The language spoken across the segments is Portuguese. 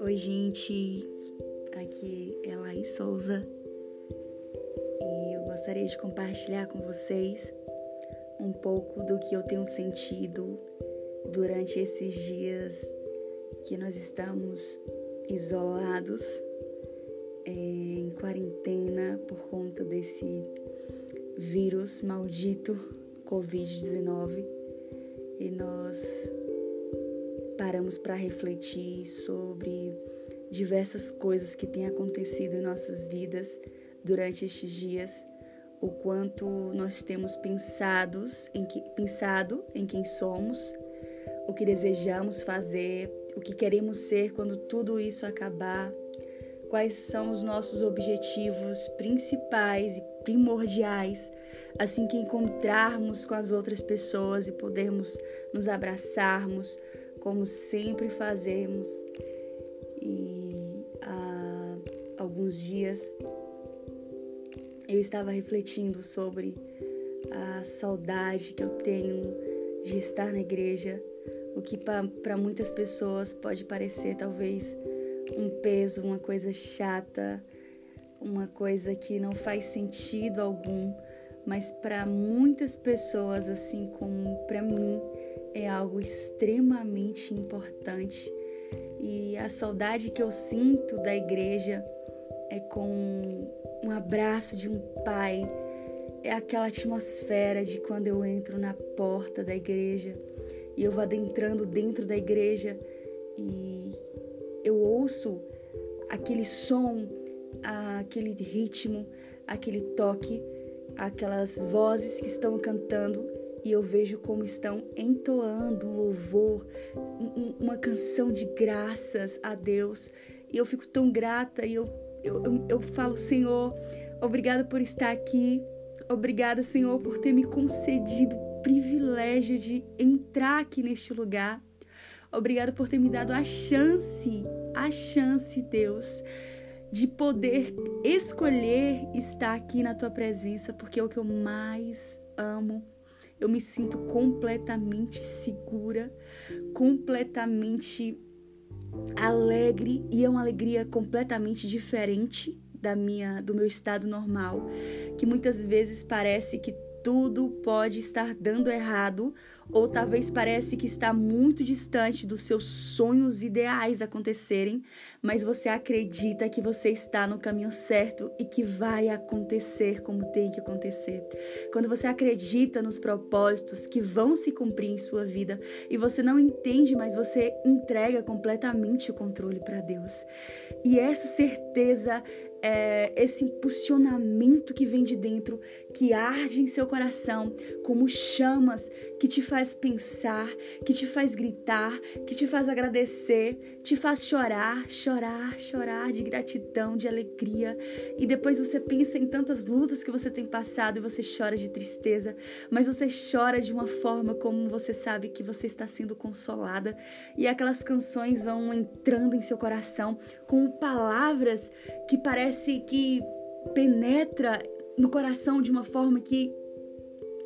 Oi, gente. Aqui é Laís Souza e eu gostaria de compartilhar com vocês um pouco do que eu tenho sentido durante esses dias que nós estamos isolados, é, em quarentena por conta desse vírus maldito Covid-19 e nós paramos para refletir sobre diversas coisas que têm acontecido em nossas vidas durante estes dias, o quanto nós temos pensados em que, pensado em quem somos, o que desejamos fazer, o que queremos ser quando tudo isso acabar, quais são os nossos objetivos principais e primordiais, assim que encontrarmos com as outras pessoas e podermos nos abraçarmos, como sempre fazemos. E há alguns dias eu estava refletindo sobre a saudade que eu tenho de estar na igreja, o que para muitas pessoas pode parecer talvez um peso, uma coisa chata, uma coisa que não faz sentido algum, mas para muitas pessoas, assim como para mim, é algo extremamente importante. E a saudade que eu sinto da igreja é com um abraço de um pai, é aquela atmosfera de quando eu entro na porta da igreja e eu vou adentrando dentro da igreja e eu ouço aquele som, aquele ritmo, aquele toque, aquelas vozes que estão cantando e eu vejo como estão entoando um louvor, uma canção de graças a Deus. E eu fico tão grata e eu, eu, eu, eu falo, Senhor, obrigada por estar aqui. Obrigada, Senhor, por ter me concedido o privilégio de entrar aqui neste lugar. Obrigada por ter me dado a chance, a chance, Deus, de poder escolher estar aqui na tua presença, porque é o que eu mais amo. Eu me sinto completamente segura, completamente alegre e é uma alegria completamente diferente da minha do meu estado normal, que muitas vezes parece que tudo pode estar dando errado ou talvez parece que está muito distante dos seus sonhos ideais acontecerem, mas você acredita que você está no caminho certo e que vai acontecer como tem que acontecer. Quando você acredita nos propósitos que vão se cumprir em sua vida e você não entende, mas você entrega completamente o controle para Deus. E essa certeza é, esse impulsionamento que vem de dentro, que arde em seu coração, como chamas que te faz pensar, que te faz gritar, que te faz agradecer, te faz chorar, chorar, chorar de gratidão, de alegria. E depois você pensa em tantas lutas que você tem passado e você chora de tristeza, mas você chora de uma forma como você sabe que você está sendo consolada e aquelas canções vão entrando em seu coração com palavras que parece que penetra no coração de uma forma que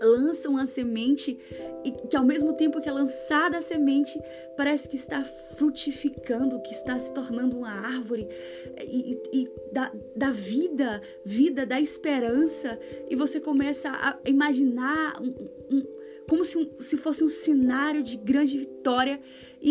lançam a semente e que ao mesmo tempo que é lançada a semente, parece que está frutificando, que está se tornando uma árvore e, e, e da, da vida, vida da esperança, e você começa a imaginar um, um, como se, se fosse um cenário de grande vitória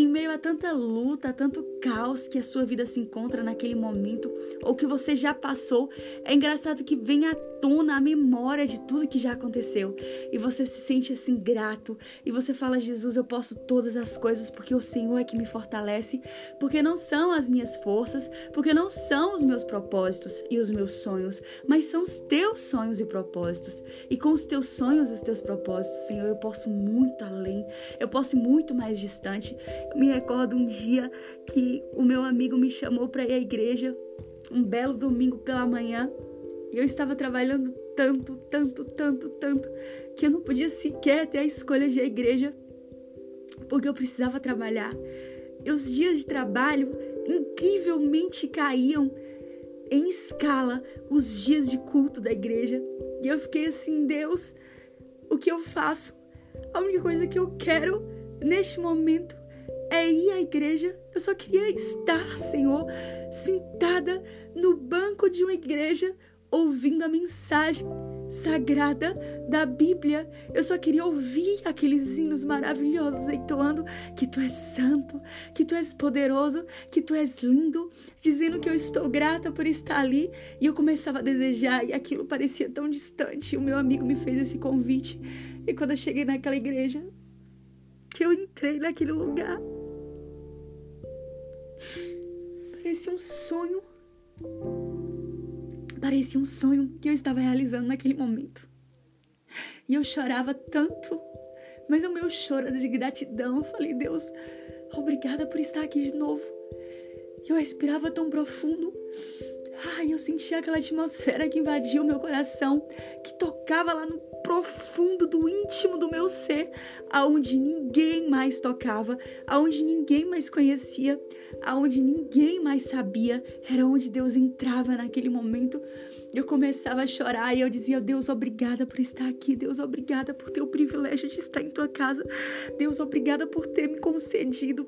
em meio a tanta luta, a tanto caos que a sua vida se encontra naquele momento, ou que você já passou, é engraçado que vem à tona a memória de tudo que já aconteceu. E você se sente assim grato. E você fala: Jesus, eu posso todas as coisas porque o Senhor é que me fortalece. Porque não são as minhas forças, porque não são os meus propósitos e os meus sonhos, mas são os teus sonhos e propósitos. E com os teus sonhos e os teus propósitos, Senhor, eu posso muito além, eu posso ir muito mais distante. Eu me recordo um dia que o meu amigo me chamou para ir à igreja, um belo domingo pela manhã, e eu estava trabalhando tanto, tanto, tanto, tanto, que eu não podia sequer ter a escolha de à igreja, porque eu precisava trabalhar. E os dias de trabalho incrivelmente caíam em escala os dias de culto da igreja. E eu fiquei assim, Deus, o que eu faço? A única coisa que eu quero neste momento é ir à igreja. Eu só queria estar, Senhor, sentada no banco de uma igreja, ouvindo a mensagem sagrada da Bíblia. Eu só queria ouvir aqueles hinos maravilhosos entoando que tu és santo, que tu és poderoso, que tu és lindo, dizendo que eu estou grata por estar ali. E eu começava a desejar e aquilo parecia tão distante. O meu amigo me fez esse convite. E quando eu cheguei naquela igreja, que eu entrei naquele lugar, parecia um sonho Parecia um sonho que eu estava realizando naquele momento. E eu chorava tanto, mas o meu choro era de gratidão. Eu falei, Deus, obrigada por estar aqui de novo. E eu respirava tão profundo. Ai, eu sentia aquela atmosfera que invadia o meu coração, que tocava lá no profundo do íntimo do meu ser, aonde ninguém mais tocava, aonde ninguém mais conhecia, aonde ninguém mais sabia, era onde Deus entrava naquele momento. Eu começava a chorar e eu dizia: Deus, obrigada por estar aqui. Deus, obrigada por ter o privilégio de estar em tua casa. Deus, obrigada por ter me concedido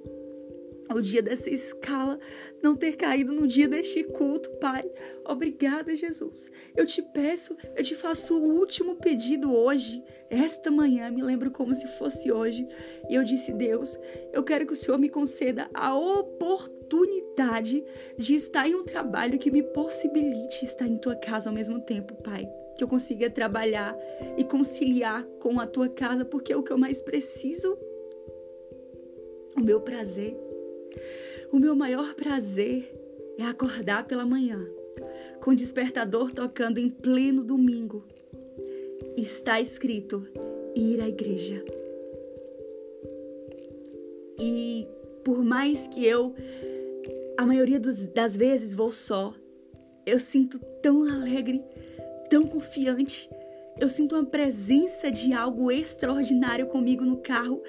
o dia dessa escala, não ter caído no dia deste culto, Pai. Obrigada, Jesus. Eu te peço, eu te faço o último pedido hoje, esta manhã, me lembro como se fosse hoje. E eu disse: Deus, eu quero que o Senhor me conceda a oportunidade de estar em um trabalho que me possibilite estar em tua casa ao mesmo tempo, Pai que eu consiga trabalhar e conciliar com a tua casa, porque é o que eu mais preciso. O meu prazer o meu maior prazer é acordar pela manhã, com o despertador tocando em pleno domingo. Está escrito ir à igreja. E por mais que eu, a maioria dos, das vezes, vou só, eu sinto tão alegre, tão confiante. Eu sinto uma presença de algo extraordinário comigo no carro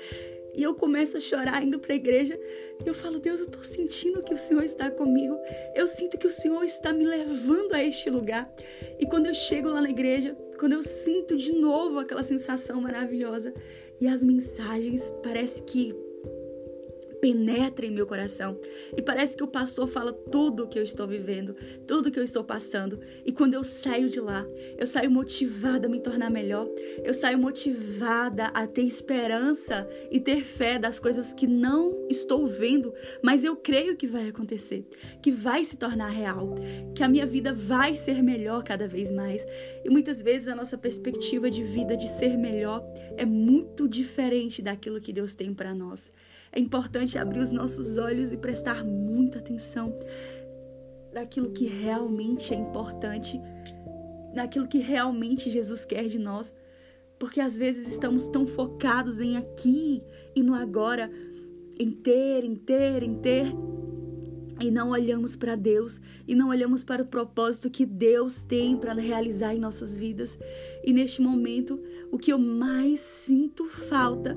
e eu começo a chorar indo para a igreja. E eu falo, Deus, eu estou sentindo que o Senhor está comigo. Eu sinto que o Senhor está me levando a este lugar. E quando eu chego lá na igreja, quando eu sinto de novo aquela sensação maravilhosa e as mensagens, parece que penetra em meu coração. E parece que o pastor fala tudo o que eu estou vivendo, tudo o que eu estou passando. E quando eu saio de lá, eu saio motivada a me tornar melhor. Eu saio motivada a ter esperança e ter fé das coisas que não estou vendo, mas eu creio que vai acontecer, que vai se tornar real, que a minha vida vai ser melhor cada vez mais. E muitas vezes a nossa perspectiva de vida de ser melhor é muito diferente daquilo que Deus tem para nós. É importante abrir os nossos olhos e prestar muita atenção naquilo que realmente é importante, naquilo que realmente Jesus quer de nós. Porque às vezes estamos tão focados em aqui e no agora, em ter, em ter, em ter, e não olhamos para Deus e não olhamos para o propósito que Deus tem para realizar em nossas vidas. E neste momento, o que eu mais sinto falta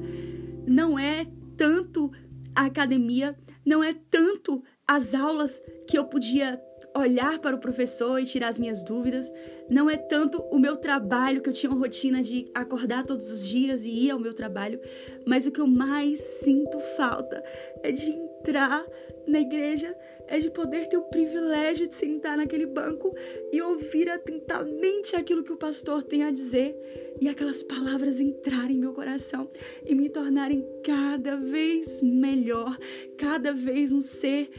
não é tanto a academia, não é tanto as aulas que eu podia olhar para o professor e tirar as minhas dúvidas, não é tanto o meu trabalho que eu tinha uma rotina de acordar todos os dias e ir ao meu trabalho, mas o que eu mais sinto falta é de entrar na igreja é de poder ter o privilégio de sentar naquele banco e ouvir atentamente aquilo que o pastor tem a dizer e aquelas palavras entrarem em meu coração e me tornarem cada vez melhor, cada vez um ser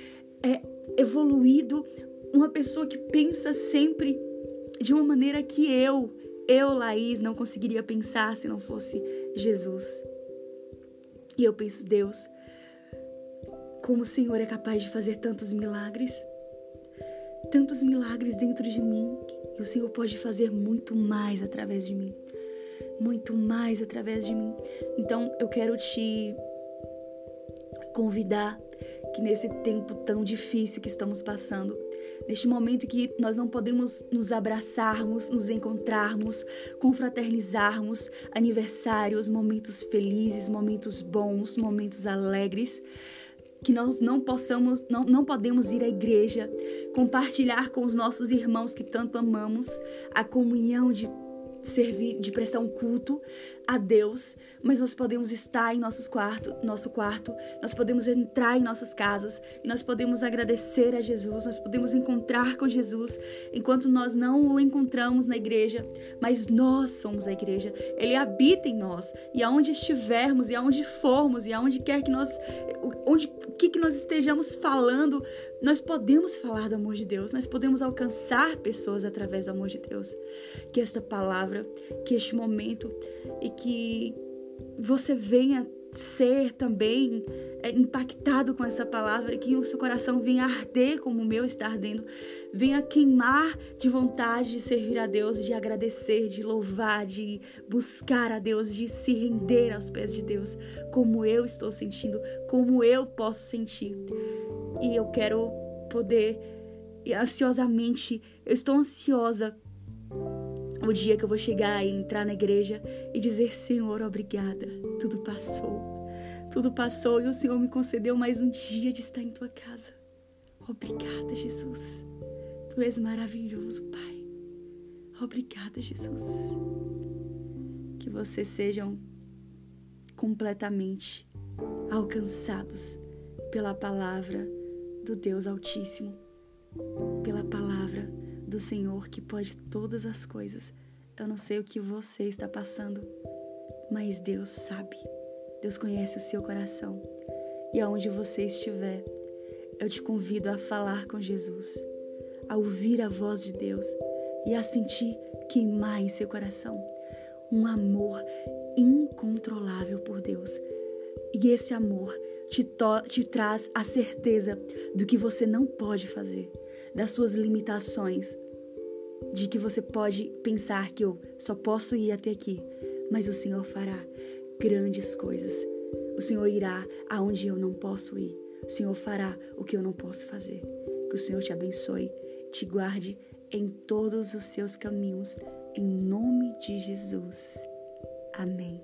é, evoluído, uma pessoa que pensa sempre de uma maneira que eu, eu, Laís, não conseguiria pensar se não fosse Jesus. E eu penso, Deus, como o Senhor é capaz de fazer tantos milagres, tantos milagres dentro de mim, e o Senhor pode fazer muito mais através de mim, muito mais através de mim. Então eu quero te convidar que nesse tempo tão difícil que estamos passando, neste momento que nós não podemos nos abraçarmos, nos encontrarmos, confraternizarmos, aniversários, momentos felizes, momentos bons, momentos alegres, que nós não possamos, não, não podemos ir à igreja, compartilhar com os nossos irmãos que tanto amamos a comunhão de servir, de prestar um culto, a Deus, mas nós podemos estar em nossos quarto, nosso quarto, nós podemos entrar em nossas casas nós podemos agradecer a Jesus, nós podemos encontrar com Jesus enquanto nós não o encontramos na igreja, mas nós somos a igreja. Ele habita em nós e aonde estivermos e aonde formos e aonde quer que nós onde que que nós estejamos falando, nós podemos falar do amor de Deus, nós podemos alcançar pessoas através do amor de Deus. Que esta palavra, que este momento e que você venha ser também é, impactado com essa palavra, que o seu coração venha arder como o meu está ardendo, venha queimar de vontade de servir a Deus, de agradecer, de louvar, de buscar a Deus, de se render aos pés de Deus, como eu estou sentindo, como eu posso sentir. E eu quero poder ansiosamente, eu estou ansiosa o dia que eu vou chegar e entrar na igreja e dizer: Senhor, obrigada, tudo passou. Tudo passou e o Senhor me concedeu mais um dia de estar em tua casa. Obrigada, Jesus. Tu és maravilhoso, Pai. Obrigada, Jesus. Que vocês sejam completamente alcançados pela palavra do Deus Altíssimo, do Senhor que pode todas as coisas. Eu não sei o que você está passando, mas Deus sabe. Deus conhece o seu coração. E aonde você estiver, eu te convido a falar com Jesus, a ouvir a voz de Deus e a sentir queimar em seu coração um amor incontrolável por Deus. E esse amor te, te traz a certeza do que você não pode fazer, das suas limitações, de que você pode pensar que eu só posso ir até aqui, mas o Senhor fará grandes coisas. O Senhor irá aonde eu não posso ir. O Senhor fará o que eu não posso fazer. Que o Senhor te abençoe, te guarde em todos os seus caminhos, em nome de Jesus. Amém.